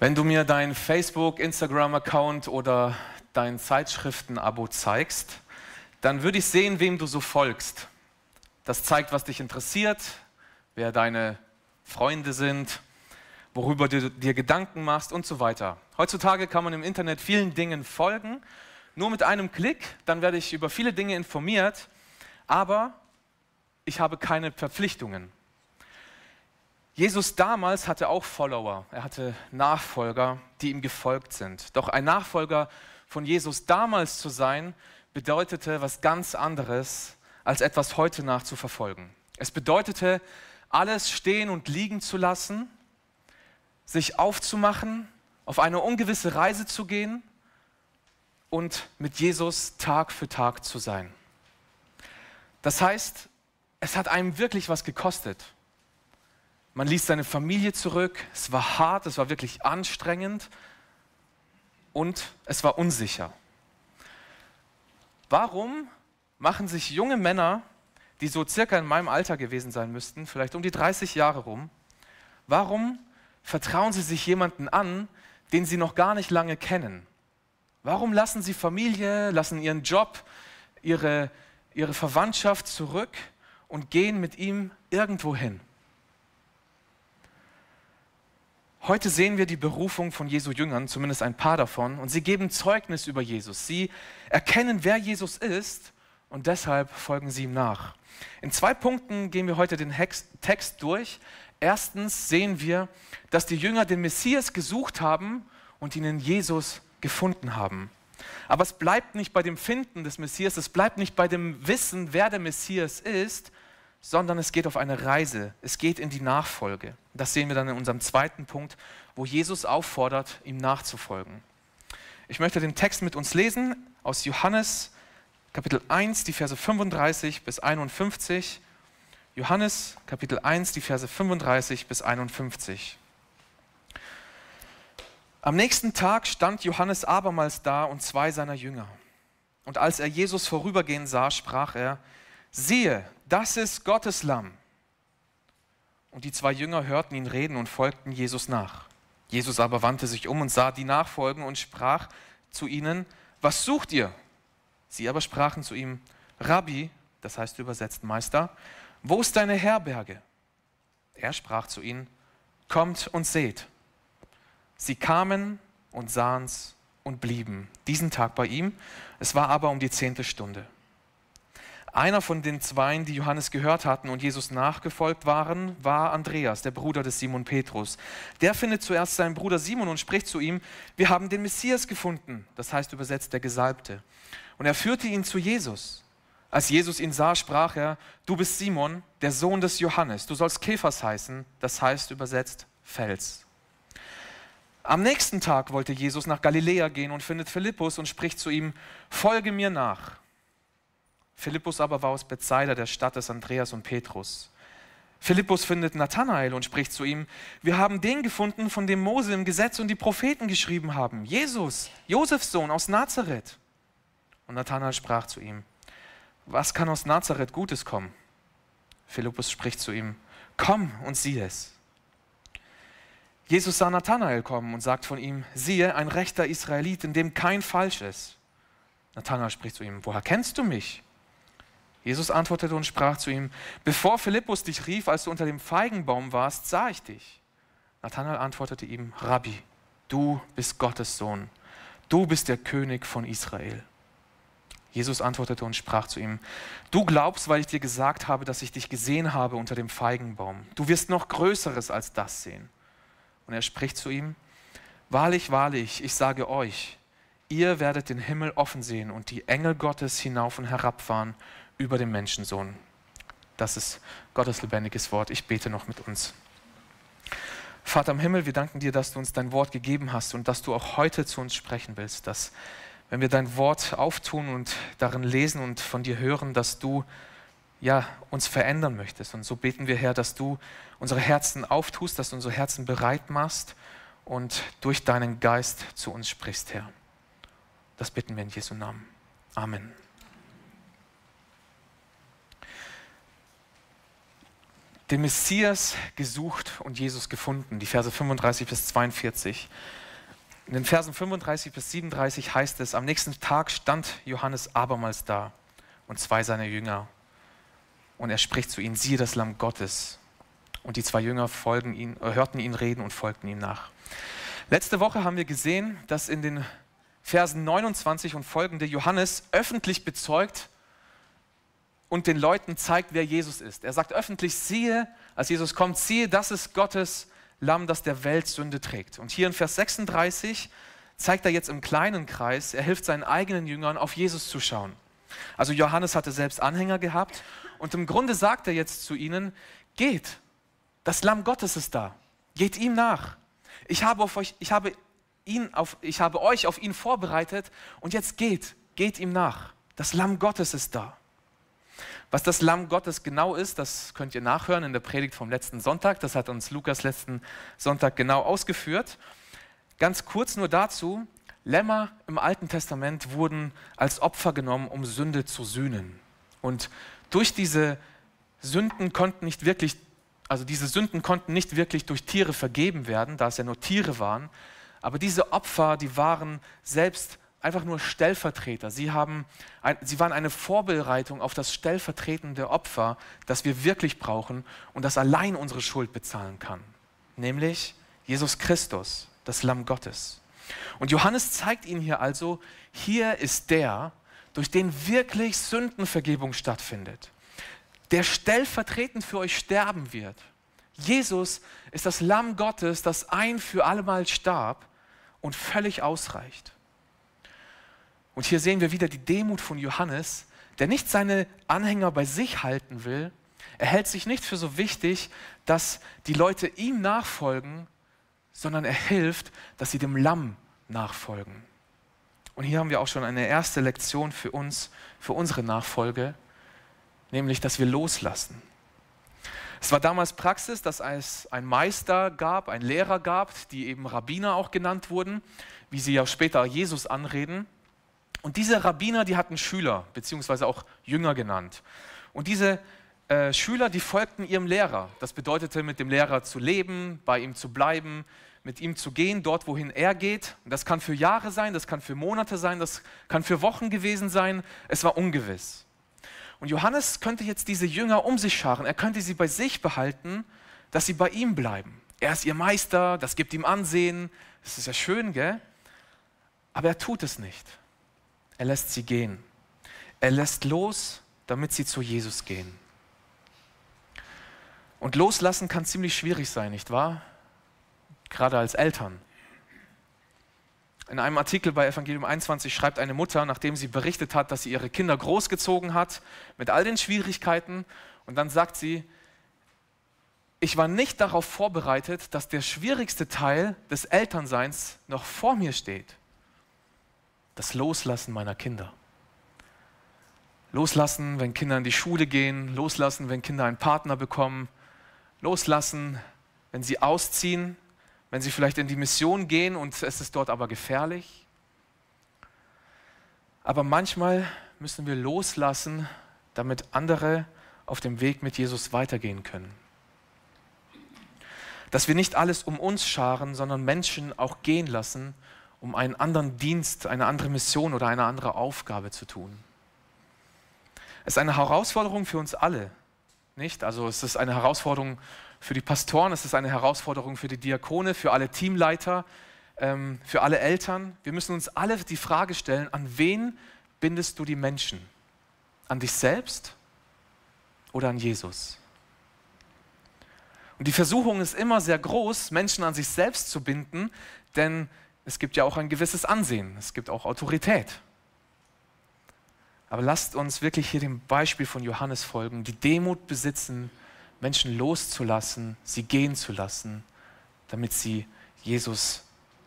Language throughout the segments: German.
Wenn du mir dein Facebook, Instagram-Account oder dein Zeitschriften-Abo zeigst, dann würde ich sehen, wem du so folgst. Das zeigt, was dich interessiert, wer deine Freunde sind, worüber du dir Gedanken machst und so weiter. Heutzutage kann man im Internet vielen Dingen folgen. Nur mit einem Klick, dann werde ich über viele Dinge informiert, aber ich habe keine Verpflichtungen. Jesus damals hatte auch Follower, er hatte Nachfolger, die ihm gefolgt sind. Doch ein Nachfolger von Jesus damals zu sein, bedeutete was ganz anderes, als etwas heute nachzuverfolgen. Es bedeutete, alles stehen und liegen zu lassen, sich aufzumachen, auf eine ungewisse Reise zu gehen und mit Jesus Tag für Tag zu sein. Das heißt, es hat einem wirklich was gekostet. Man ließ seine Familie zurück. Es war hart, es war wirklich anstrengend und es war unsicher. Warum machen sich junge Männer, die so circa in meinem Alter gewesen sein müssten, vielleicht um die 30 Jahre rum, warum vertrauen sie sich jemanden an, den sie noch gar nicht lange kennen? Warum lassen sie Familie, lassen ihren Job, ihre, ihre Verwandtschaft zurück und gehen mit ihm irgendwo hin? Heute sehen wir die Berufung von Jesu Jüngern, zumindest ein paar davon, und sie geben Zeugnis über Jesus. Sie erkennen, wer Jesus ist und deshalb folgen sie ihm nach. In zwei Punkten gehen wir heute den Text durch. Erstens sehen wir, dass die Jünger den Messias gesucht haben und ihn in Jesus gefunden haben. Aber es bleibt nicht bei dem Finden des Messias, es bleibt nicht bei dem Wissen, wer der Messias ist, sondern es geht auf eine Reise, es geht in die Nachfolge. Das sehen wir dann in unserem zweiten Punkt, wo Jesus auffordert, ihm nachzufolgen. Ich möchte den Text mit uns lesen aus Johannes Kapitel 1, die Verse 35 bis 51. Johannes Kapitel 1, die Verse 35 bis 51. Am nächsten Tag stand Johannes abermals da und zwei seiner Jünger. Und als er Jesus vorübergehen sah, sprach er, siehe, das ist Gottes Lamm. Und die zwei Jünger hörten ihn reden und folgten Jesus nach. Jesus aber wandte sich um und sah die nachfolgen und sprach zu ihnen, was sucht ihr? Sie aber sprachen zu ihm, Rabbi, das heißt übersetzt Meister, wo ist deine Herberge? Er sprach zu ihnen, kommt und seht. Sie kamen und sahen's und blieben diesen Tag bei ihm. Es war aber um die zehnte Stunde. Einer von den Zweien, die Johannes gehört hatten und Jesus nachgefolgt waren, war Andreas, der Bruder des Simon Petrus. Der findet zuerst seinen Bruder Simon und spricht zu ihm, wir haben den Messias gefunden, das heißt übersetzt der Gesalbte. Und er führte ihn zu Jesus. Als Jesus ihn sah, sprach er, du bist Simon, der Sohn des Johannes, du sollst Käfers heißen, das heißt übersetzt Fels. Am nächsten Tag wollte Jesus nach Galiläa gehen und findet Philippus und spricht zu ihm, folge mir nach. Philippus aber war aus Bethsaida, der Stadt des Andreas und Petrus. Philippus findet Nathanael und spricht zu ihm, wir haben den gefunden, von dem Mose im Gesetz und die Propheten geschrieben haben, Jesus, Josefs Sohn aus Nazareth. Und Nathanael sprach zu ihm, was kann aus Nazareth Gutes kommen? Philippus spricht zu ihm, komm und sieh es. Jesus sah Nathanael kommen und sagt von ihm, siehe, ein rechter Israelit, in dem kein Falsch ist. Nathanael spricht zu ihm, woher kennst du mich? Jesus antwortete und sprach zu ihm, bevor Philippus dich rief, als du unter dem Feigenbaum warst, sah ich dich. Nathanael antwortete ihm, Rabbi, du bist Gottes Sohn, du bist der König von Israel. Jesus antwortete und sprach zu ihm, du glaubst, weil ich dir gesagt habe, dass ich dich gesehen habe unter dem Feigenbaum. Du wirst noch Größeres als das sehen. Und er spricht zu ihm, wahrlich, wahrlich, ich sage euch, ihr werdet den Himmel offen sehen und die Engel Gottes hinauf und herabfahren über dem Menschensohn. Das ist Gottes lebendiges Wort. Ich bete noch mit uns. Vater im Himmel, wir danken dir, dass du uns dein Wort gegeben hast und dass du auch heute zu uns sprechen willst, dass wenn wir dein Wort auftun und darin lesen und von dir hören, dass du ja, uns verändern möchtest. Und so beten wir, Herr, dass du unsere Herzen auftust, dass du unsere Herzen bereit machst und durch deinen Geist zu uns sprichst, Herr. Das bitten wir in Jesu Namen. Amen. Den Messias gesucht und Jesus gefunden. Die Verse 35 bis 42. In den Versen 35 bis 37 heißt es, am nächsten Tag stand Johannes abermals da und zwei seiner Jünger. Und er spricht zu ihnen, siehe das Lamm Gottes. Und die zwei Jünger folgen ihn, äh, hörten ihn reden und folgten ihm nach. Letzte Woche haben wir gesehen, dass in den Versen 29 und folgende Johannes öffentlich bezeugt und den Leuten zeigt, wer Jesus ist. Er sagt öffentlich, siehe, als Jesus kommt, siehe, das ist Gottes Lamm, das der Welt Sünde trägt. Und hier in Vers 36 zeigt er jetzt im kleinen Kreis, er hilft seinen eigenen Jüngern, auf Jesus zu schauen. Also Johannes hatte selbst Anhänger gehabt und im Grunde sagt er jetzt zu ihnen, geht, das Lamm Gottes ist da, geht ihm nach. Ich habe, auf euch, ich, habe ihn auf, ich habe euch auf ihn vorbereitet und jetzt geht, geht ihm nach. Das Lamm Gottes ist da. Was das Lamm Gottes genau ist, das könnt ihr nachhören in der Predigt vom letzten Sonntag. Das hat uns Lukas letzten Sonntag genau ausgeführt. Ganz kurz nur dazu, Lämmer im Alten Testament wurden als Opfer genommen, um Sünde zu sühnen. Und durch diese Sünden konnten nicht wirklich, also diese Sünden konnten nicht wirklich durch Tiere vergeben werden, da es ja nur Tiere waren. Aber diese Opfer, die waren selbst einfach nur Stellvertreter. Sie, haben, sie waren eine Vorbereitung auf das stellvertretende Opfer, das wir wirklich brauchen und das allein unsere Schuld bezahlen kann. Nämlich Jesus Christus, das Lamm Gottes. Und Johannes zeigt ihnen hier also, hier ist der, durch den wirklich Sündenvergebung stattfindet, der stellvertretend für euch sterben wird. Jesus ist das Lamm Gottes, das ein für allemal starb und völlig ausreicht. Und hier sehen wir wieder die Demut von Johannes, der nicht seine Anhänger bei sich halten will. Er hält sich nicht für so wichtig, dass die Leute ihm nachfolgen, sondern er hilft, dass sie dem Lamm nachfolgen. Und hier haben wir auch schon eine erste Lektion für uns, für unsere Nachfolge, nämlich, dass wir loslassen. Es war damals Praxis, dass es einen Meister gab, einen Lehrer gab, die eben Rabbiner auch genannt wurden, wie sie ja später Jesus anreden. Und diese Rabbiner, die hatten Schüler, beziehungsweise auch Jünger genannt. Und diese äh, Schüler, die folgten ihrem Lehrer. Das bedeutete, mit dem Lehrer zu leben, bei ihm zu bleiben, mit ihm zu gehen, dort, wohin er geht. Und das kann für Jahre sein, das kann für Monate sein, das kann für Wochen gewesen sein. Es war ungewiss. Und Johannes könnte jetzt diese Jünger um sich scharen. Er könnte sie bei sich behalten, dass sie bei ihm bleiben. Er ist ihr Meister, das gibt ihm Ansehen. Das ist ja schön, gell? Aber er tut es nicht. Er lässt sie gehen. Er lässt los, damit sie zu Jesus gehen. Und loslassen kann ziemlich schwierig sein, nicht wahr? Gerade als Eltern. In einem Artikel bei Evangelium 21 schreibt eine Mutter, nachdem sie berichtet hat, dass sie ihre Kinder großgezogen hat, mit all den Schwierigkeiten, und dann sagt sie, ich war nicht darauf vorbereitet, dass der schwierigste Teil des Elternseins noch vor mir steht das Loslassen meiner Kinder. Loslassen, wenn Kinder in die Schule gehen, loslassen, wenn Kinder einen Partner bekommen, loslassen, wenn sie ausziehen, wenn sie vielleicht in die Mission gehen und es ist dort aber gefährlich. Aber manchmal müssen wir loslassen, damit andere auf dem Weg mit Jesus weitergehen können. Dass wir nicht alles um uns scharen, sondern Menschen auch gehen lassen um einen anderen Dienst, eine andere Mission oder eine andere Aufgabe zu tun. Es ist eine Herausforderung für uns alle, nicht? Also es ist eine Herausforderung für die Pastoren, es ist eine Herausforderung für die Diakone, für alle Teamleiter, ähm, für alle Eltern. Wir müssen uns alle die Frage stellen, an wen bindest du die Menschen? An dich selbst oder an Jesus? Und die Versuchung ist immer sehr groß, Menschen an sich selbst zu binden, denn es gibt ja auch ein gewisses Ansehen, es gibt auch Autorität. Aber lasst uns wirklich hier dem Beispiel von Johannes folgen, die Demut besitzen, Menschen loszulassen, sie gehen zu lassen, damit sie Jesus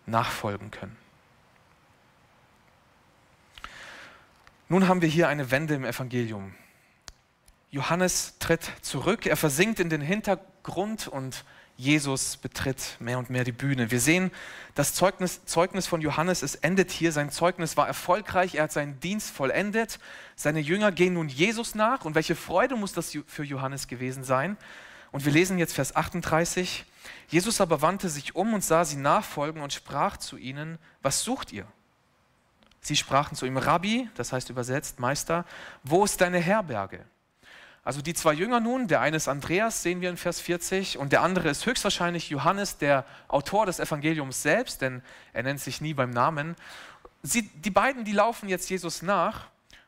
nachfolgen können. Nun haben wir hier eine Wende im Evangelium. Johannes tritt zurück, er versinkt in den Hintergrund und Jesus betritt mehr und mehr die Bühne. Wir sehen, das Zeugnis, Zeugnis von Johannes, es endet hier. Sein Zeugnis war erfolgreich, er hat seinen Dienst vollendet. Seine Jünger gehen nun Jesus nach. Und welche Freude muss das für Johannes gewesen sein, Und wir lesen jetzt Vers 38. Jesus aber wandte sich um und sah sie nachfolgen und sprach zu ihnen, was sucht ihr? Sie sprachen zu ihm, Rabbi, das heißt übersetzt Meister, wo ist deine Herberge? Also die zwei Jünger nun, der eine ist Andreas, sehen wir in Vers 40, und der andere ist höchstwahrscheinlich Johannes, der Autor des Evangeliums selbst, denn er nennt sich nie beim Namen. Sie, die beiden, die laufen jetzt Jesus nach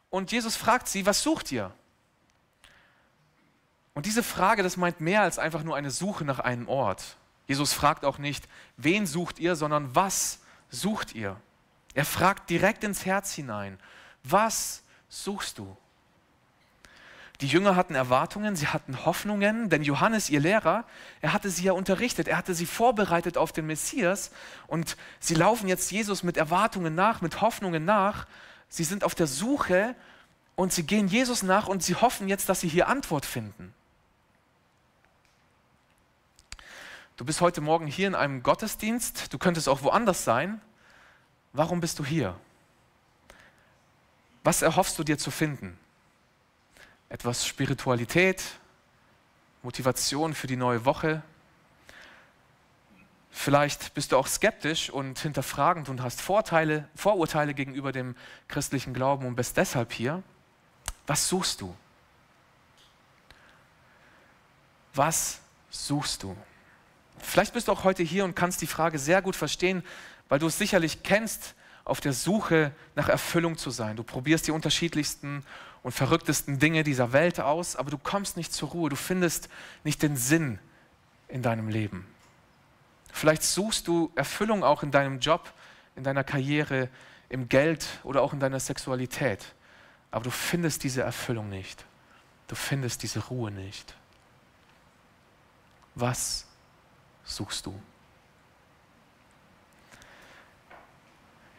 und Jesus fragt sie, was sucht ihr? Und diese Frage, das meint mehr als einfach nur eine Suche nach einem Ort. Jesus fragt auch nicht, wen sucht ihr, sondern was sucht ihr? Er fragt direkt ins Herz hinein, was suchst du? Die Jünger hatten Erwartungen, sie hatten Hoffnungen, denn Johannes, ihr Lehrer, er hatte sie ja unterrichtet, er hatte sie vorbereitet auf den Messias und sie laufen jetzt Jesus mit Erwartungen nach, mit Hoffnungen nach. Sie sind auf der Suche und sie gehen Jesus nach und sie hoffen jetzt, dass sie hier Antwort finden. Du bist heute Morgen hier in einem Gottesdienst, du könntest auch woanders sein. Warum bist du hier? Was erhoffst du dir zu finden? Etwas Spiritualität, Motivation für die neue Woche. Vielleicht bist du auch skeptisch und hinterfragend und hast Vorteile, Vorurteile gegenüber dem christlichen Glauben und bist deshalb hier. Was suchst du? Was suchst du? Vielleicht bist du auch heute hier und kannst die Frage sehr gut verstehen, weil du es sicherlich kennst, auf der Suche nach Erfüllung zu sein. Du probierst die unterschiedlichsten und verrücktesten Dinge dieser Welt aus, aber du kommst nicht zur Ruhe, du findest nicht den Sinn in deinem Leben. Vielleicht suchst du Erfüllung auch in deinem Job, in deiner Karriere, im Geld oder auch in deiner Sexualität, aber du findest diese Erfüllung nicht. Du findest diese Ruhe nicht. Was suchst du?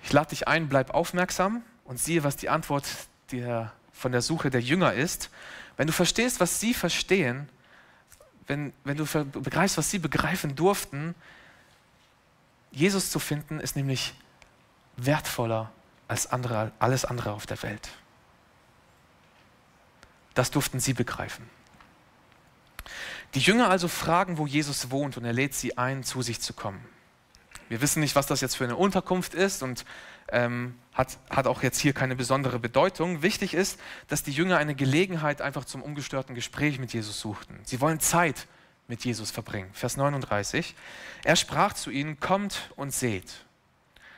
Ich lade dich ein, bleib aufmerksam und siehe, was die Antwort der von der Suche der Jünger ist, wenn du verstehst, was sie verstehen, wenn, wenn du begreifst, was sie begreifen durften, Jesus zu finden, ist nämlich wertvoller als andere, alles andere auf der Welt. Das durften sie begreifen. Die Jünger also fragen, wo Jesus wohnt, und er lädt sie ein, zu sich zu kommen. Wir wissen nicht, was das jetzt für eine Unterkunft ist und ähm, hat, hat auch jetzt hier keine besondere Bedeutung. Wichtig ist, dass die Jünger eine Gelegenheit einfach zum ungestörten Gespräch mit Jesus suchten. Sie wollen Zeit mit Jesus verbringen. Vers 39. Er sprach zu ihnen, kommt und seht.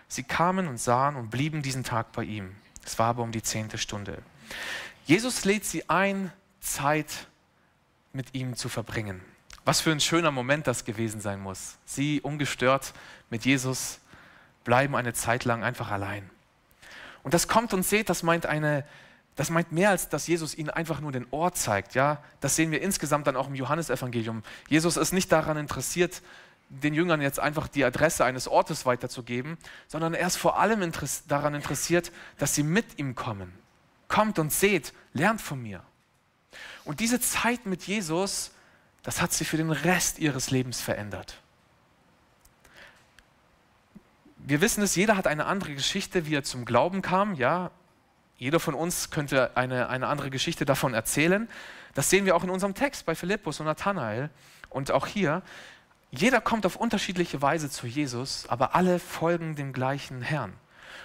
Sie kamen und sahen und blieben diesen Tag bei ihm. Es war aber um die zehnte Stunde. Jesus lädt sie ein, Zeit mit ihm zu verbringen. Was für ein schöner Moment das gewesen sein muss. Sie ungestört mit Jesus bleiben eine Zeit lang einfach allein. Und das kommt und seht, das meint eine, das meint mehr als, dass Jesus ihnen einfach nur den Ort zeigt. Ja, das sehen wir insgesamt dann auch im Johannesevangelium. Jesus ist nicht daran interessiert, den Jüngern jetzt einfach die Adresse eines Ortes weiterzugeben, sondern er ist vor allem daran interessiert, dass sie mit ihm kommen. Kommt und seht, lernt von mir. Und diese Zeit mit Jesus, das hat sie für den Rest ihres Lebens verändert wir wissen es, jeder hat eine andere Geschichte, wie er zum Glauben kam. Ja, jeder von uns könnte eine, eine andere Geschichte davon erzählen. Das sehen wir auch in unserem Text bei Philippus und Nathanael und auch hier. Jeder kommt auf unterschiedliche Weise zu Jesus, aber alle folgen dem gleichen Herrn.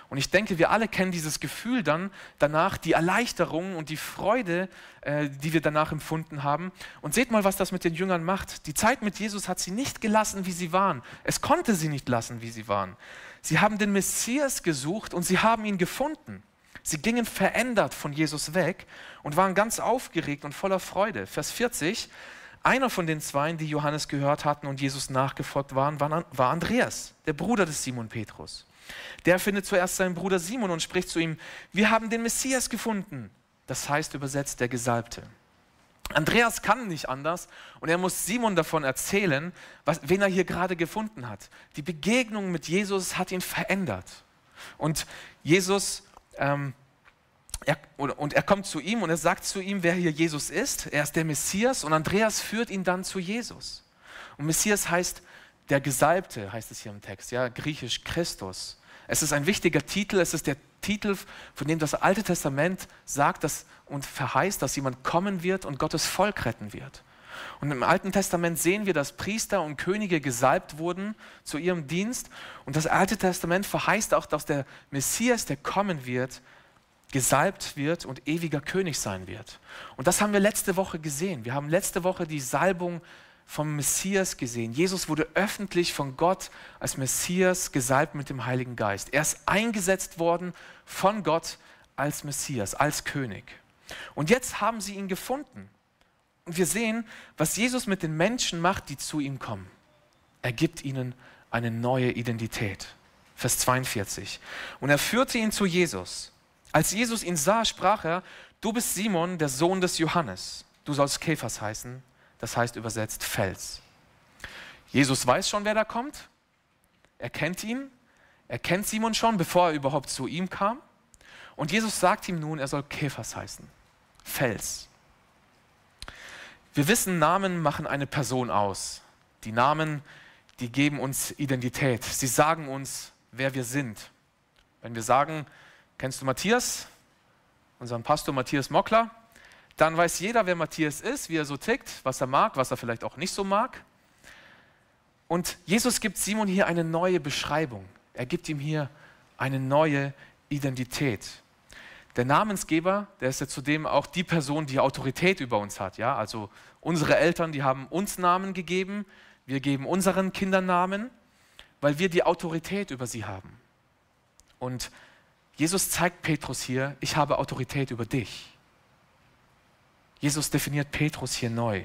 Und ich denke, wir alle kennen dieses Gefühl dann danach, die Erleichterung und die Freude, äh, die wir danach empfunden haben. Und seht mal, was das mit den Jüngern macht. Die Zeit mit Jesus hat sie nicht gelassen, wie sie waren. Es konnte sie nicht lassen, wie sie waren. Sie haben den Messias gesucht und sie haben ihn gefunden. Sie gingen verändert von Jesus weg und waren ganz aufgeregt und voller Freude. Vers 40, einer von den Zweien, die Johannes gehört hatten und Jesus nachgefolgt waren, war Andreas, der Bruder des Simon Petrus. Der findet zuerst seinen Bruder Simon und spricht zu ihm, wir haben den Messias gefunden. Das heißt übersetzt der Gesalbte. Andreas kann nicht anders und er muss Simon davon erzählen, was, wen er hier gerade gefunden hat. Die Begegnung mit Jesus hat ihn verändert. Und Jesus, ähm, er, und er kommt zu ihm und er sagt zu ihm, wer hier Jesus ist. Er ist der Messias und Andreas führt ihn dann zu Jesus. Und Messias heißt der Gesalbte, heißt es hier im Text, ja, griechisch Christus. Es ist ein wichtiger Titel, es ist der Titel, von dem das Alte Testament sagt dass, und verheißt, dass jemand kommen wird und Gottes Volk retten wird. Und im Alten Testament sehen wir, dass Priester und Könige gesalbt wurden zu ihrem Dienst. Und das Alte Testament verheißt auch, dass der Messias, der kommen wird, gesalbt wird und ewiger König sein wird. Und das haben wir letzte Woche gesehen. Wir haben letzte Woche die Salbung vom Messias gesehen. Jesus wurde öffentlich von Gott als Messias gesalbt mit dem Heiligen Geist. Er ist eingesetzt worden von Gott als Messias, als König. Und jetzt haben sie ihn gefunden. Und wir sehen, was Jesus mit den Menschen macht, die zu ihm kommen. Er gibt ihnen eine neue Identität. Vers 42. Und er führte ihn zu Jesus. Als Jesus ihn sah, sprach er, du bist Simon, der Sohn des Johannes. Du sollst Käfers heißen, das heißt übersetzt Fels. Jesus weiß schon, wer da kommt. Er kennt ihn. Er kennt Simon schon, bevor er überhaupt zu ihm kam. Und Jesus sagt ihm nun, er soll Käfers heißen. Fels. Wir wissen, Namen machen eine Person aus. Die Namen, die geben uns Identität. Sie sagen uns, wer wir sind. Wenn wir sagen, kennst du Matthias, unseren Pastor Matthias Mockler, dann weiß jeder, wer Matthias ist, wie er so tickt, was er mag, was er vielleicht auch nicht so mag. Und Jesus gibt Simon hier eine neue Beschreibung. Er gibt ihm hier eine neue Identität. Der Namensgeber, der ist ja zudem auch die Person, die Autorität über uns hat. Ja? Also unsere Eltern, die haben uns Namen gegeben, wir geben unseren Kindern Namen, weil wir die Autorität über sie haben. Und Jesus zeigt Petrus hier, ich habe Autorität über dich. Jesus definiert Petrus hier neu.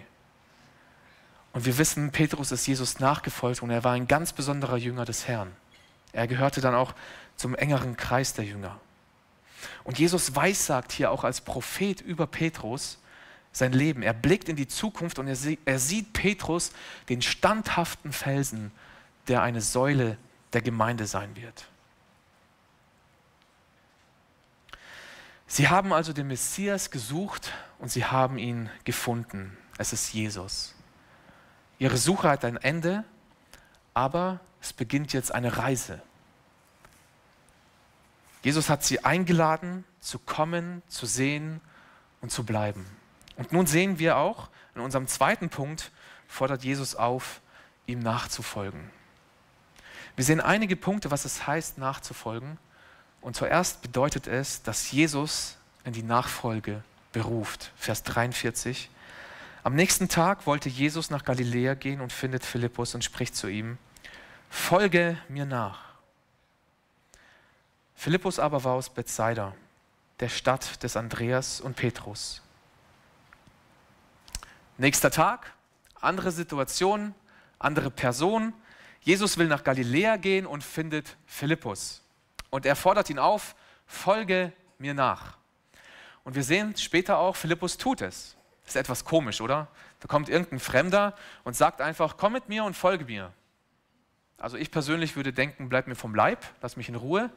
Und wir wissen, Petrus ist Jesus nachgefolgt und er war ein ganz besonderer Jünger des Herrn. Er gehörte dann auch zum engeren Kreis der Jünger. Und Jesus weissagt hier auch als Prophet über Petrus sein Leben. Er blickt in die Zukunft und er, sie, er sieht Petrus, den standhaften Felsen, der eine Säule der Gemeinde sein wird. Sie haben also den Messias gesucht und sie haben ihn gefunden. Es ist Jesus. Ihre Suche hat ein Ende, aber es beginnt jetzt eine Reise. Jesus hat sie eingeladen, zu kommen, zu sehen und zu bleiben. Und nun sehen wir auch, in unserem zweiten Punkt fordert Jesus auf, ihm nachzufolgen. Wir sehen einige Punkte, was es heißt, nachzufolgen. Und zuerst bedeutet es, dass Jesus in die Nachfolge beruft. Vers 43. Am nächsten Tag wollte Jesus nach Galiläa gehen und findet Philippus und spricht zu ihm, folge mir nach. Philippus aber war aus Bethsaida, der Stadt des Andreas und Petrus. Nächster Tag, andere Situation, andere Person. Jesus will nach Galiläa gehen und findet Philippus. Und er fordert ihn auf, folge mir nach. Und wir sehen später auch, Philippus tut es. Ist etwas komisch, oder? Da kommt irgendein Fremder und sagt einfach, komm mit mir und folge mir. Also ich persönlich würde denken, bleib mir vom Leib, lass mich in Ruhe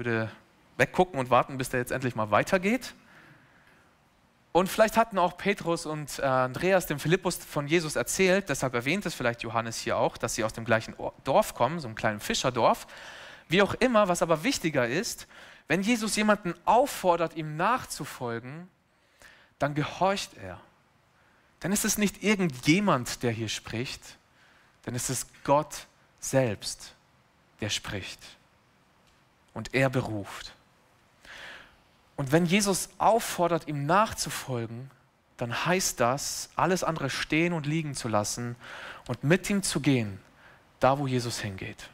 würde weggucken und warten, bis der jetzt endlich mal weitergeht. Und vielleicht hatten auch Petrus und äh, Andreas dem Philippus von Jesus erzählt, deshalb erwähnt es vielleicht Johannes hier auch, dass sie aus dem gleichen Dorf kommen, so einem kleinen Fischerdorf. Wie auch immer, was aber wichtiger ist, wenn Jesus jemanden auffordert, ihm nachzufolgen, dann gehorcht er. Dann ist es nicht irgendjemand, der hier spricht, dann ist es Gott selbst, der spricht und er beruft. Und wenn Jesus auffordert, ihm nachzufolgen, dann heißt das, alles andere stehen und liegen zu lassen und mit ihm zu gehen, da wo Jesus hingeht.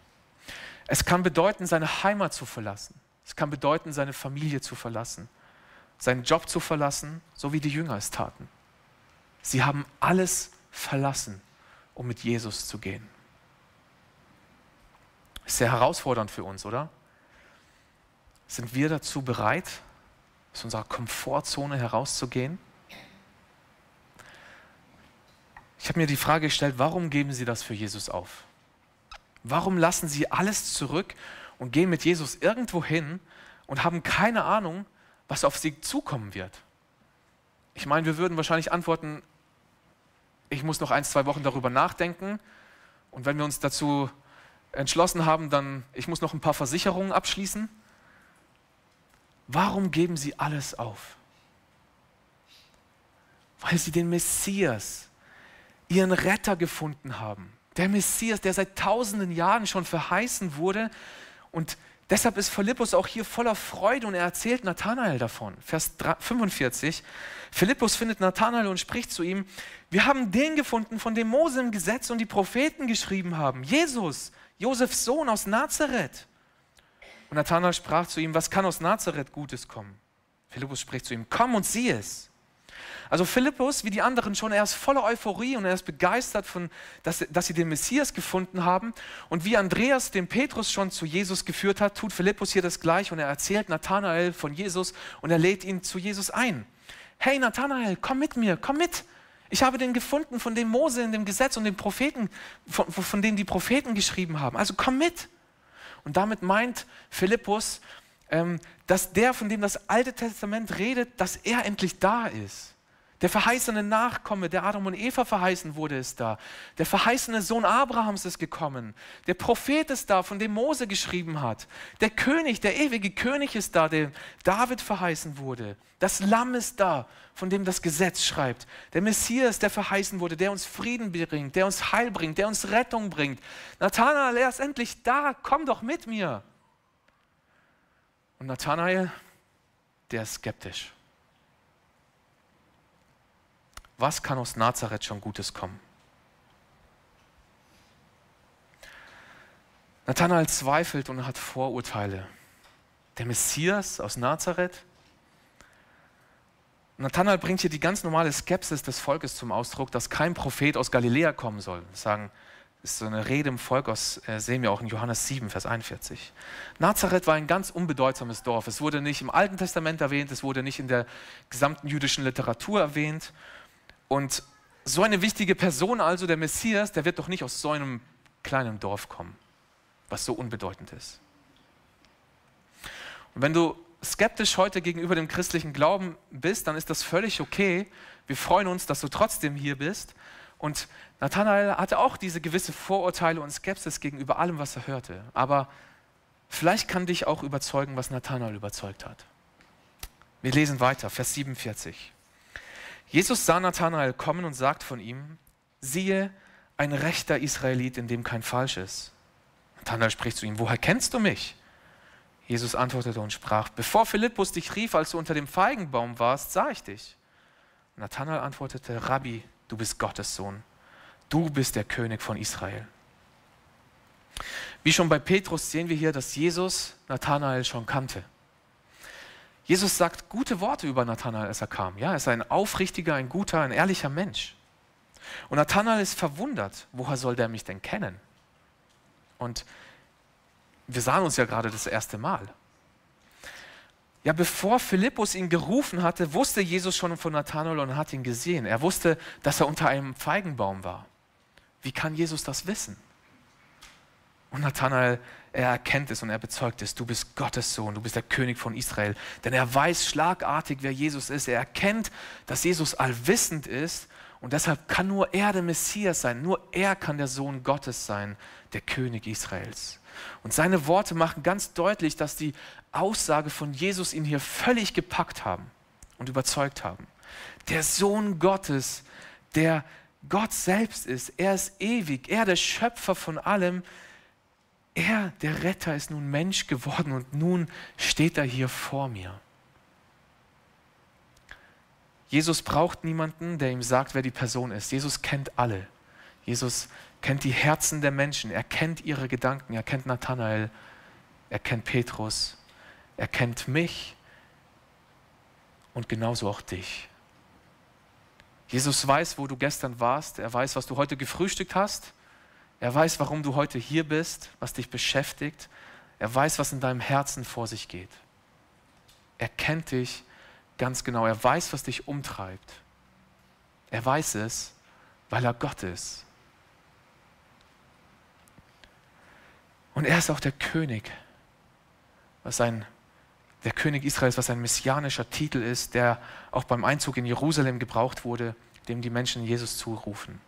Es kann bedeuten, seine Heimat zu verlassen. Es kann bedeuten, seine Familie zu verlassen, seinen Job zu verlassen, so wie die Jünger es taten. Sie haben alles verlassen, um mit Jesus zu gehen. Ist sehr herausfordernd für uns, oder? Sind wir dazu bereit, aus unserer Komfortzone herauszugehen? Ich habe mir die Frage gestellt, warum geben Sie das für Jesus auf? Warum lassen Sie alles zurück und gehen mit Jesus irgendwo hin und haben keine Ahnung, was auf Sie zukommen wird? Ich meine, wir würden wahrscheinlich antworten, ich muss noch ein, zwei Wochen darüber nachdenken und wenn wir uns dazu entschlossen haben, dann, ich muss noch ein paar Versicherungen abschließen Warum geben sie alles auf? Weil sie den Messias, ihren Retter gefunden haben. Der Messias, der seit tausenden Jahren schon verheißen wurde. Und deshalb ist Philippus auch hier voller Freude und er erzählt Nathanael davon. Vers 45. Philippus findet Nathanael und spricht zu ihm, wir haben den gefunden, von dem Mose im Gesetz und die Propheten geschrieben haben. Jesus, Josefs Sohn aus Nazareth. Und Nathanael sprach zu ihm, was kann aus Nazareth Gutes kommen? Philippus spricht zu ihm, komm und sieh es. Also Philippus, wie die anderen schon, er ist voller Euphorie und er ist begeistert, von, dass, dass sie den Messias gefunden haben. Und wie Andreas den Petrus schon zu Jesus geführt hat, tut Philippus hier das gleiche und er erzählt Nathanael von Jesus und er lädt ihn zu Jesus ein. Hey Nathanael, komm mit mir, komm mit. Ich habe den gefunden, von dem Mose in dem Gesetz und den Propheten, von, von dem die Propheten geschrieben haben. Also komm mit. Und damit meint Philippus, dass der, von dem das Alte Testament redet, dass er endlich da ist. Der verheißene Nachkomme, der Adam und Eva verheißen wurde, ist da. Der verheißene Sohn Abrahams ist gekommen. Der Prophet ist da, von dem Mose geschrieben hat. Der König, der ewige König ist da, der David verheißen wurde. Das Lamm ist da, von dem das Gesetz schreibt. Der Messias, der verheißen wurde, der uns Frieden bringt, der uns Heil bringt, der uns Rettung bringt. Nathanael, er ist endlich da, komm doch mit mir. Und Nathanael, der ist skeptisch. Was kann aus Nazareth schon Gutes kommen? Nathanael zweifelt und hat Vorurteile. Der Messias aus Nazareth? Nathanael bringt hier die ganz normale Skepsis des Volkes zum Ausdruck, dass kein Prophet aus Galiläa kommen soll. Das sagen, ist so eine Rede im Volk aus, äh, sehen wir auch in Johannes 7, Vers 41. Nazareth war ein ganz unbedeutsames Dorf. Es wurde nicht im Alten Testament erwähnt, es wurde nicht in der gesamten jüdischen Literatur erwähnt. Und so eine wichtige Person, also der Messias, der wird doch nicht aus so einem kleinen Dorf kommen, was so unbedeutend ist. Und wenn du skeptisch heute gegenüber dem christlichen Glauben bist, dann ist das völlig okay. Wir freuen uns, dass du trotzdem hier bist. Und Nathanael hatte auch diese gewisse Vorurteile und Skepsis gegenüber allem, was er hörte. Aber vielleicht kann dich auch überzeugen, was Nathanael überzeugt hat. Wir lesen weiter, Vers 47. Jesus sah Nathanael kommen und sagt von ihm, siehe, ein rechter Israelit, in dem kein Falsch ist. Nathanael spricht zu ihm, woher kennst du mich? Jesus antwortete und sprach, bevor Philippus dich rief, als du unter dem Feigenbaum warst, sah ich dich. Nathanael antwortete, Rabbi, du bist Gottes Sohn, du bist der König von Israel. Wie schon bei Petrus sehen wir hier, dass Jesus Nathanael schon kannte. Jesus sagt gute Worte über Nathanael, als er kam. Ja, er ist ein aufrichtiger, ein guter, ein ehrlicher Mensch. Und Nathanael ist verwundert, woher soll der mich denn kennen? Und wir sahen uns ja gerade das erste Mal. Ja, bevor Philippus ihn gerufen hatte, wusste Jesus schon von Nathanael und hat ihn gesehen. Er wusste, dass er unter einem Feigenbaum war. Wie kann Jesus das wissen? Und Nathanael, er erkennt es und er bezeugt es, du bist Gottes Sohn, du bist der König von Israel. Denn er weiß schlagartig, wer Jesus ist. Er erkennt, dass Jesus allwissend ist und deshalb kann nur er der Messias sein, nur er kann der Sohn Gottes sein, der König Israels. Und seine Worte machen ganz deutlich, dass die Aussage von Jesus ihn hier völlig gepackt haben und überzeugt haben. Der Sohn Gottes, der Gott selbst ist, er ist ewig, er der Schöpfer von allem, er, der Retter, ist nun Mensch geworden und nun steht er hier vor mir. Jesus braucht niemanden, der ihm sagt, wer die Person ist. Jesus kennt alle. Jesus kennt die Herzen der Menschen. Er kennt ihre Gedanken. Er kennt Nathanael. Er kennt Petrus. Er kennt mich. Und genauso auch dich. Jesus weiß, wo du gestern warst. Er weiß, was du heute gefrühstückt hast. Er weiß, warum du heute hier bist, was dich beschäftigt. Er weiß, was in deinem Herzen vor sich geht. Er kennt dich ganz genau. Er weiß, was dich umtreibt. Er weiß es, weil er Gott ist. Und er ist auch der König, was ein, der König Israels, was ein messianischer Titel ist, der auch beim Einzug in Jerusalem gebraucht wurde, dem die Menschen Jesus zurufen.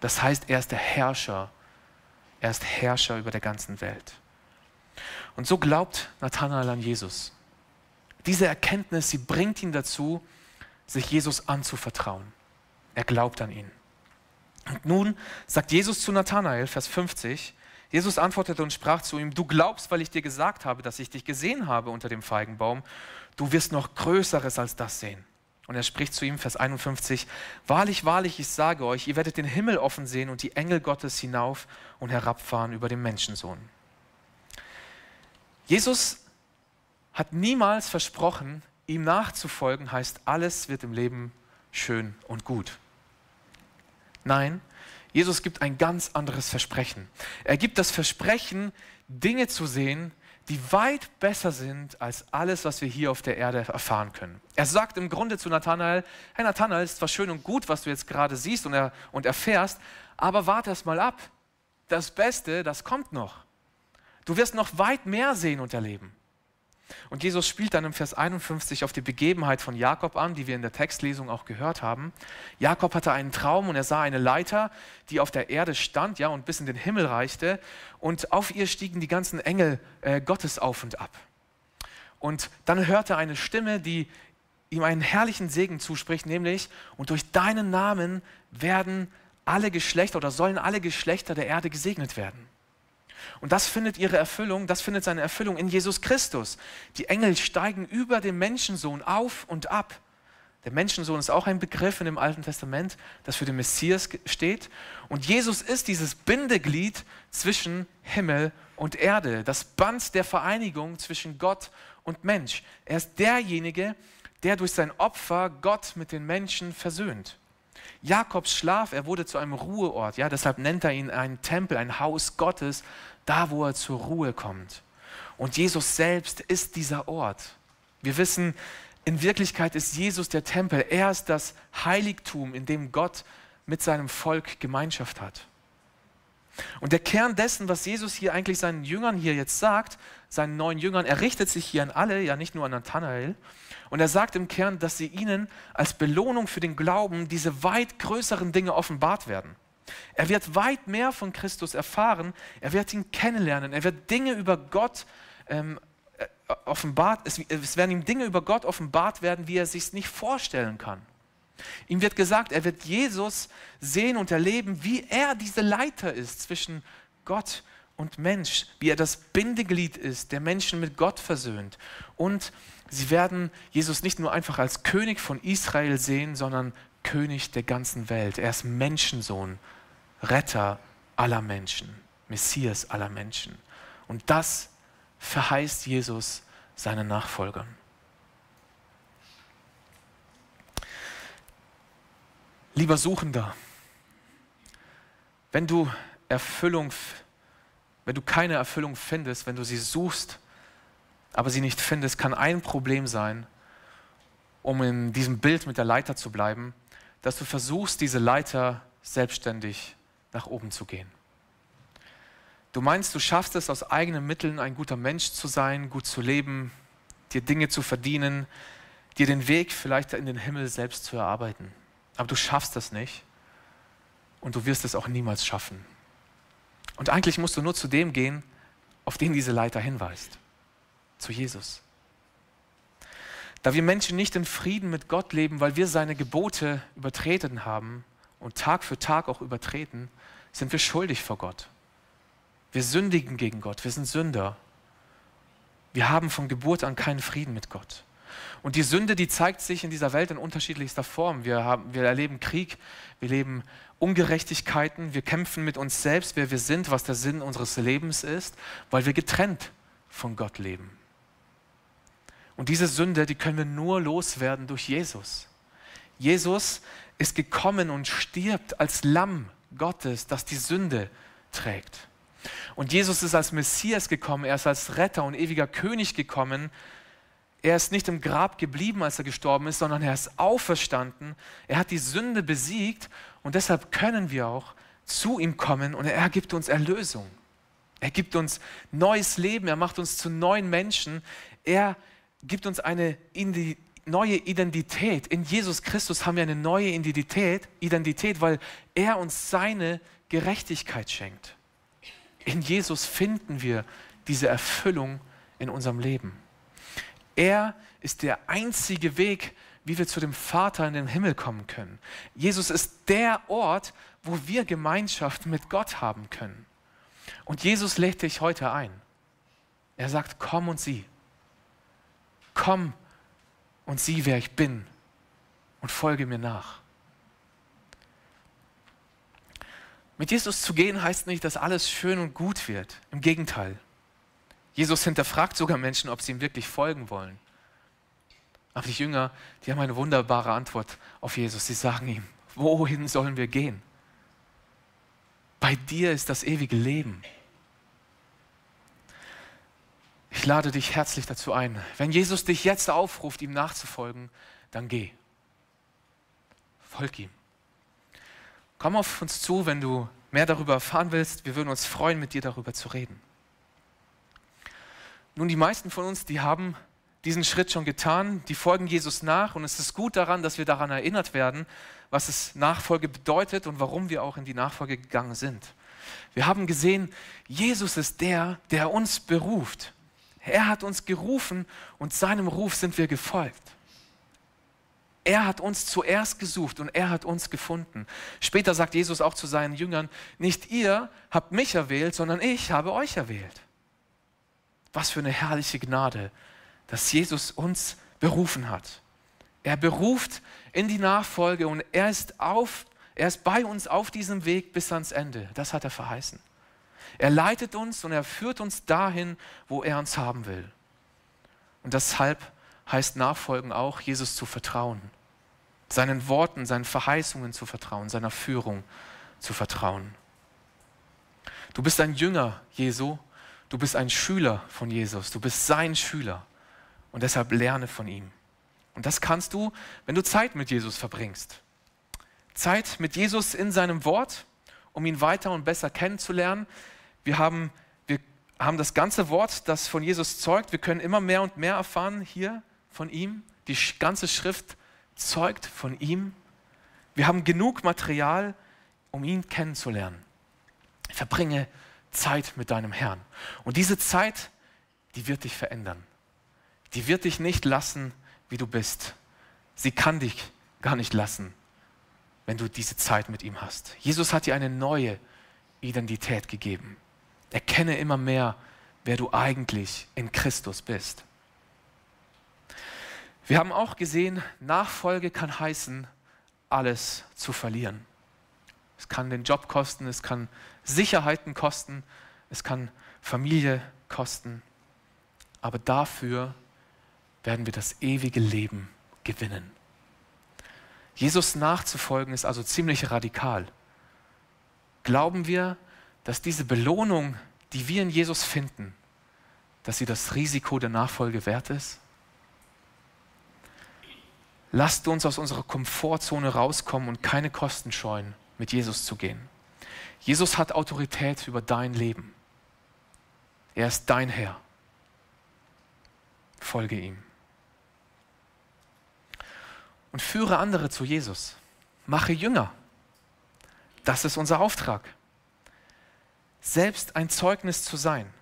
Das heißt, er ist der Herrscher er ist Herrscher über der ganzen Welt. Und so glaubt Nathanael an Jesus. Diese Erkenntnis, sie bringt ihn dazu, sich Jesus anzuvertrauen. Er glaubt an ihn. Und nun sagt Jesus zu Nathanael, Vers 50, Jesus antwortete und sprach zu ihm, du glaubst, weil ich dir gesagt habe, dass ich dich gesehen habe unter dem Feigenbaum, du wirst noch Größeres als das sehen. Und er spricht zu ihm, Vers 51, Wahrlich, wahrlich, ich sage euch, ihr werdet den Himmel offen sehen und die Engel Gottes hinauf und herabfahren über den Menschensohn. Jesus hat niemals versprochen, ihm nachzufolgen heißt, alles wird im Leben schön und gut. Nein, Jesus gibt ein ganz anderes Versprechen. Er gibt das Versprechen, Dinge zu sehen, die weit besser sind als alles, was wir hier auf der Erde erfahren können. Er sagt im Grunde zu Nathanael, hey Nathanael, ist zwar schön und gut, was du jetzt gerade siehst und, er, und erfährst, aber warte erst mal ab. Das Beste, das kommt noch. Du wirst noch weit mehr sehen und erleben. Und Jesus spielt dann im Vers 51 auf die Begebenheit von Jakob an, die wir in der Textlesung auch gehört haben. Jakob hatte einen Traum und er sah eine Leiter, die auf der Erde stand, ja, und bis in den Himmel reichte. Und auf ihr stiegen die ganzen Engel äh, Gottes auf und ab. Und dann hörte er eine Stimme, die ihm einen herrlichen Segen zuspricht, nämlich, und durch deinen Namen werden alle Geschlechter oder sollen alle Geschlechter der Erde gesegnet werden. Und das findet ihre Erfüllung, das findet seine Erfüllung in Jesus Christus. Die Engel steigen über den Menschensohn auf und ab. Der Menschensohn ist auch ein Begriff in dem Alten Testament, das für den Messias steht. Und Jesus ist dieses Bindeglied zwischen Himmel und Erde, das Band der Vereinigung zwischen Gott und Mensch. Er ist derjenige, der durch sein Opfer Gott mit den Menschen versöhnt. Jakobs Schlaf, er wurde zu einem Ruheort. Ja, deshalb nennt er ihn einen Tempel, ein Haus Gottes, da wo er zur Ruhe kommt. Und Jesus selbst ist dieser Ort. Wir wissen, in Wirklichkeit ist Jesus der Tempel. Er ist das Heiligtum, in dem Gott mit seinem Volk Gemeinschaft hat. Und der Kern dessen, was Jesus hier eigentlich seinen Jüngern hier jetzt sagt, seinen neuen Jüngern, er richtet sich hier an alle, ja nicht nur an Nathanael. Und er sagt im Kern, dass sie ihnen als Belohnung für den Glauben diese weit größeren Dinge offenbart werden. Er wird weit mehr von Christus erfahren, er wird ihn kennenlernen, er wird Dinge über Gott ähm, äh, offenbart, es, es werden ihm Dinge über Gott offenbart werden, wie er sich nicht vorstellen kann. Ihm wird gesagt, er wird Jesus sehen und erleben, wie er diese Leiter ist zwischen Gott und Mensch, wie er das Bindeglied ist, der Menschen mit Gott versöhnt. Und sie werden Jesus nicht nur einfach als König von Israel sehen, sondern König der ganzen Welt. Er ist Menschensohn, Retter aller Menschen, Messias aller Menschen. Und das verheißt Jesus seinen Nachfolgern. Lieber Suchender, wenn du Erfüllung, wenn du keine Erfüllung findest, wenn du sie suchst, aber sie nicht findest, kann ein Problem sein, um in diesem Bild mit der Leiter zu bleiben, dass du versuchst, diese Leiter selbstständig nach oben zu gehen. Du meinst, du schaffst es aus eigenen Mitteln, ein guter Mensch zu sein, gut zu leben, dir Dinge zu verdienen, dir den Weg vielleicht in den Himmel selbst zu erarbeiten. Aber du schaffst das nicht und du wirst es auch niemals schaffen. Und eigentlich musst du nur zu dem gehen, auf den diese Leiter hinweist, zu Jesus. Da wir Menschen nicht in Frieden mit Gott leben, weil wir seine Gebote übertreten haben und Tag für Tag auch übertreten, sind wir schuldig vor Gott. Wir sündigen gegen Gott, wir sind Sünder. Wir haben von Geburt an keinen Frieden mit Gott. Und die Sünde, die zeigt sich in dieser Welt in unterschiedlichster Form. Wir, haben, wir erleben Krieg, wir leben Ungerechtigkeiten, wir kämpfen mit uns selbst, wer wir sind, was der Sinn unseres Lebens ist, weil wir getrennt von Gott leben. Und diese Sünde, die können wir nur loswerden durch Jesus. Jesus ist gekommen und stirbt als Lamm Gottes, das die Sünde trägt. Und Jesus ist als Messias gekommen, er ist als Retter und ewiger König gekommen, er ist nicht im Grab geblieben, als er gestorben ist, sondern er ist auferstanden. Er hat die Sünde besiegt und deshalb können wir auch zu ihm kommen und er gibt uns Erlösung. Er gibt uns neues Leben, er macht uns zu neuen Menschen. Er gibt uns eine neue Identität. In Jesus Christus haben wir eine neue Identität, Identität, weil er uns seine Gerechtigkeit schenkt. In Jesus finden wir diese Erfüllung in unserem Leben. Er ist der einzige Weg wie wir zu dem Vater in den Himmel kommen können. Jesus ist der Ort, wo wir Gemeinschaft mit Gott haben können. Und Jesus lädt dich heute ein. Er sagt, komm und sieh. Komm und sieh, wer ich bin und folge mir nach. Mit Jesus zu gehen heißt nicht, dass alles schön und gut wird. Im Gegenteil. Jesus hinterfragt sogar Menschen, ob sie ihm wirklich folgen wollen. Aber die Jünger, die haben eine wunderbare Antwort auf Jesus. Sie sagen ihm, wohin sollen wir gehen? Bei dir ist das ewige Leben. Ich lade dich herzlich dazu ein. Wenn Jesus dich jetzt aufruft, ihm nachzufolgen, dann geh. Folg ihm. Komm auf uns zu, wenn du mehr darüber erfahren willst. Wir würden uns freuen, mit dir darüber zu reden. Nun, die meisten von uns, die haben diesen Schritt schon getan, die folgen Jesus nach und es ist gut daran, dass wir daran erinnert werden, was es Nachfolge bedeutet und warum wir auch in die Nachfolge gegangen sind. Wir haben gesehen, Jesus ist der, der uns beruft. Er hat uns gerufen und seinem Ruf sind wir gefolgt. Er hat uns zuerst gesucht und er hat uns gefunden. Später sagt Jesus auch zu seinen Jüngern, nicht ihr habt mich erwählt, sondern ich habe euch erwählt. Was für eine herrliche Gnade, dass Jesus uns berufen hat. Er beruft in die Nachfolge und er ist, auf, er ist bei uns auf diesem Weg bis ans Ende. Das hat er verheißen. Er leitet uns und er führt uns dahin, wo er uns haben will. Und deshalb heißt Nachfolgen auch, Jesus zu vertrauen, seinen Worten, seinen Verheißungen zu vertrauen, seiner Führung zu vertrauen. Du bist ein Jünger Jesu, du bist ein Schüler von Jesus, du bist sein Schüler und deshalb lerne von ihm. Und das kannst du, wenn du Zeit mit Jesus verbringst. Zeit mit Jesus in seinem Wort, um ihn weiter und besser kennenzulernen, wir haben, wir haben das ganze Wort, das von Jesus zeugt. Wir können immer mehr und mehr erfahren hier von ihm. Die ganze Schrift zeugt von ihm. Wir haben genug Material, um ihn kennenzulernen. Verbringe Zeit mit deinem Herrn. Und diese Zeit, die wird dich verändern. Die wird dich nicht lassen, wie du bist. Sie kann dich gar nicht lassen, wenn du diese Zeit mit ihm hast. Jesus hat dir eine neue Identität gegeben. Erkenne immer mehr, wer du eigentlich in Christus bist. Wir haben auch gesehen, Nachfolge kann heißen, alles zu verlieren. Es kann den Job kosten, es kann Sicherheiten kosten, es kann Familie kosten, aber dafür werden wir das ewige Leben gewinnen. Jesus nachzufolgen ist also ziemlich radikal. Glauben wir, dass diese Belohnung, die wir in Jesus finden, dass sie das Risiko der Nachfolge wert ist? Lasst uns aus unserer Komfortzone rauskommen und keine Kosten scheuen, mit Jesus zu gehen. Jesus hat Autorität über dein Leben. Er ist dein Herr. Folge ihm. Und führe andere zu Jesus. Mache Jünger. Das ist unser Auftrag selbst ein Zeugnis zu sein?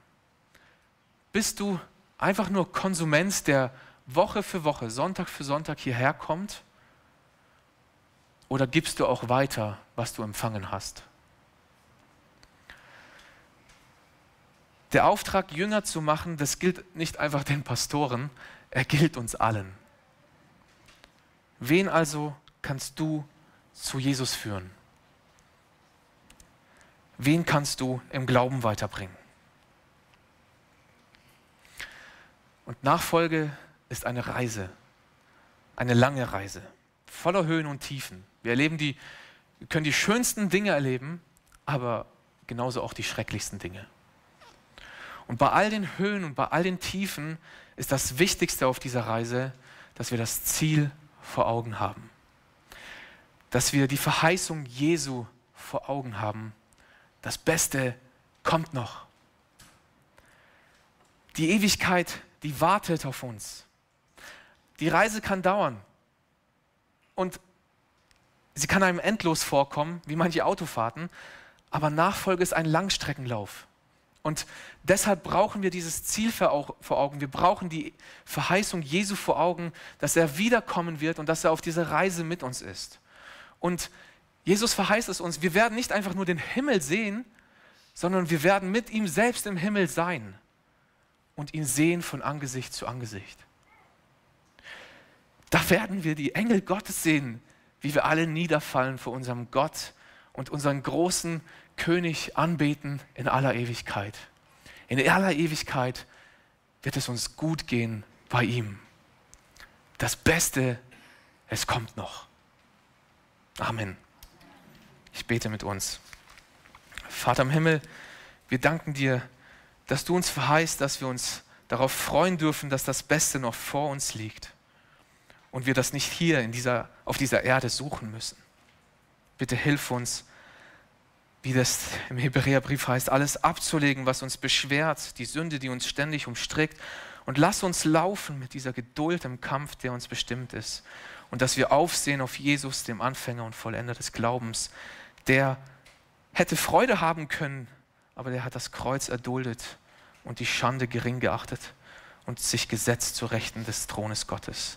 Bist du einfach nur Konsument, der Woche für Woche, Sonntag für Sonntag hierher kommt? Oder gibst du auch weiter, was du empfangen hast? Der Auftrag, Jünger zu machen, das gilt nicht einfach den Pastoren, er gilt uns allen. Wen also kannst du zu Jesus führen? Wen kannst du im Glauben weiterbringen? Und Nachfolge ist eine Reise, eine lange Reise, voller Höhen und Tiefen. Wir erleben die, können die schönsten Dinge erleben, aber genauso auch die schrecklichsten Dinge. Und bei all den Höhen und bei all den Tiefen ist das Wichtigste auf dieser Reise, dass wir das Ziel vor Augen haben. Dass wir die Verheißung Jesu vor Augen haben das Beste kommt noch. Die Ewigkeit, die wartet auf uns. Die Reise kann dauern. Und sie kann einem endlos vorkommen, wie manche Autofahrten, aber Nachfolge ist ein Langstreckenlauf. Und deshalb brauchen wir dieses Ziel vor Augen. Wir brauchen die Verheißung Jesu vor Augen, dass er wiederkommen wird und dass er auf dieser Reise mit uns ist. Und Jesus verheißt es uns, wir werden nicht einfach nur den Himmel sehen, sondern wir werden mit ihm selbst im Himmel sein und ihn sehen von Angesicht zu Angesicht. Da werden wir die Engel Gottes sehen, wie wir alle niederfallen vor unserem Gott und unseren großen König anbeten in aller Ewigkeit. In aller Ewigkeit wird es uns gut gehen bei ihm. Das Beste, es kommt noch. Amen. Ich bete mit uns. Vater im Himmel, wir danken dir, dass du uns verheißt, dass wir uns darauf freuen dürfen, dass das Beste noch vor uns liegt und wir das nicht hier in dieser, auf dieser Erde suchen müssen. Bitte hilf uns, wie das im Hebräerbrief heißt, alles abzulegen, was uns beschwert, die Sünde, die uns ständig umstrickt. Und lass uns laufen mit dieser Geduld im Kampf, der uns bestimmt ist. Und dass wir aufsehen auf Jesus, dem Anfänger und Vollender des Glaubens, der hätte Freude haben können, aber der hat das Kreuz erduldet und die Schande gering geachtet und sich gesetzt zu Rechten des Thrones Gottes.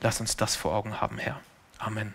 Lass uns das vor Augen haben, Herr. Amen.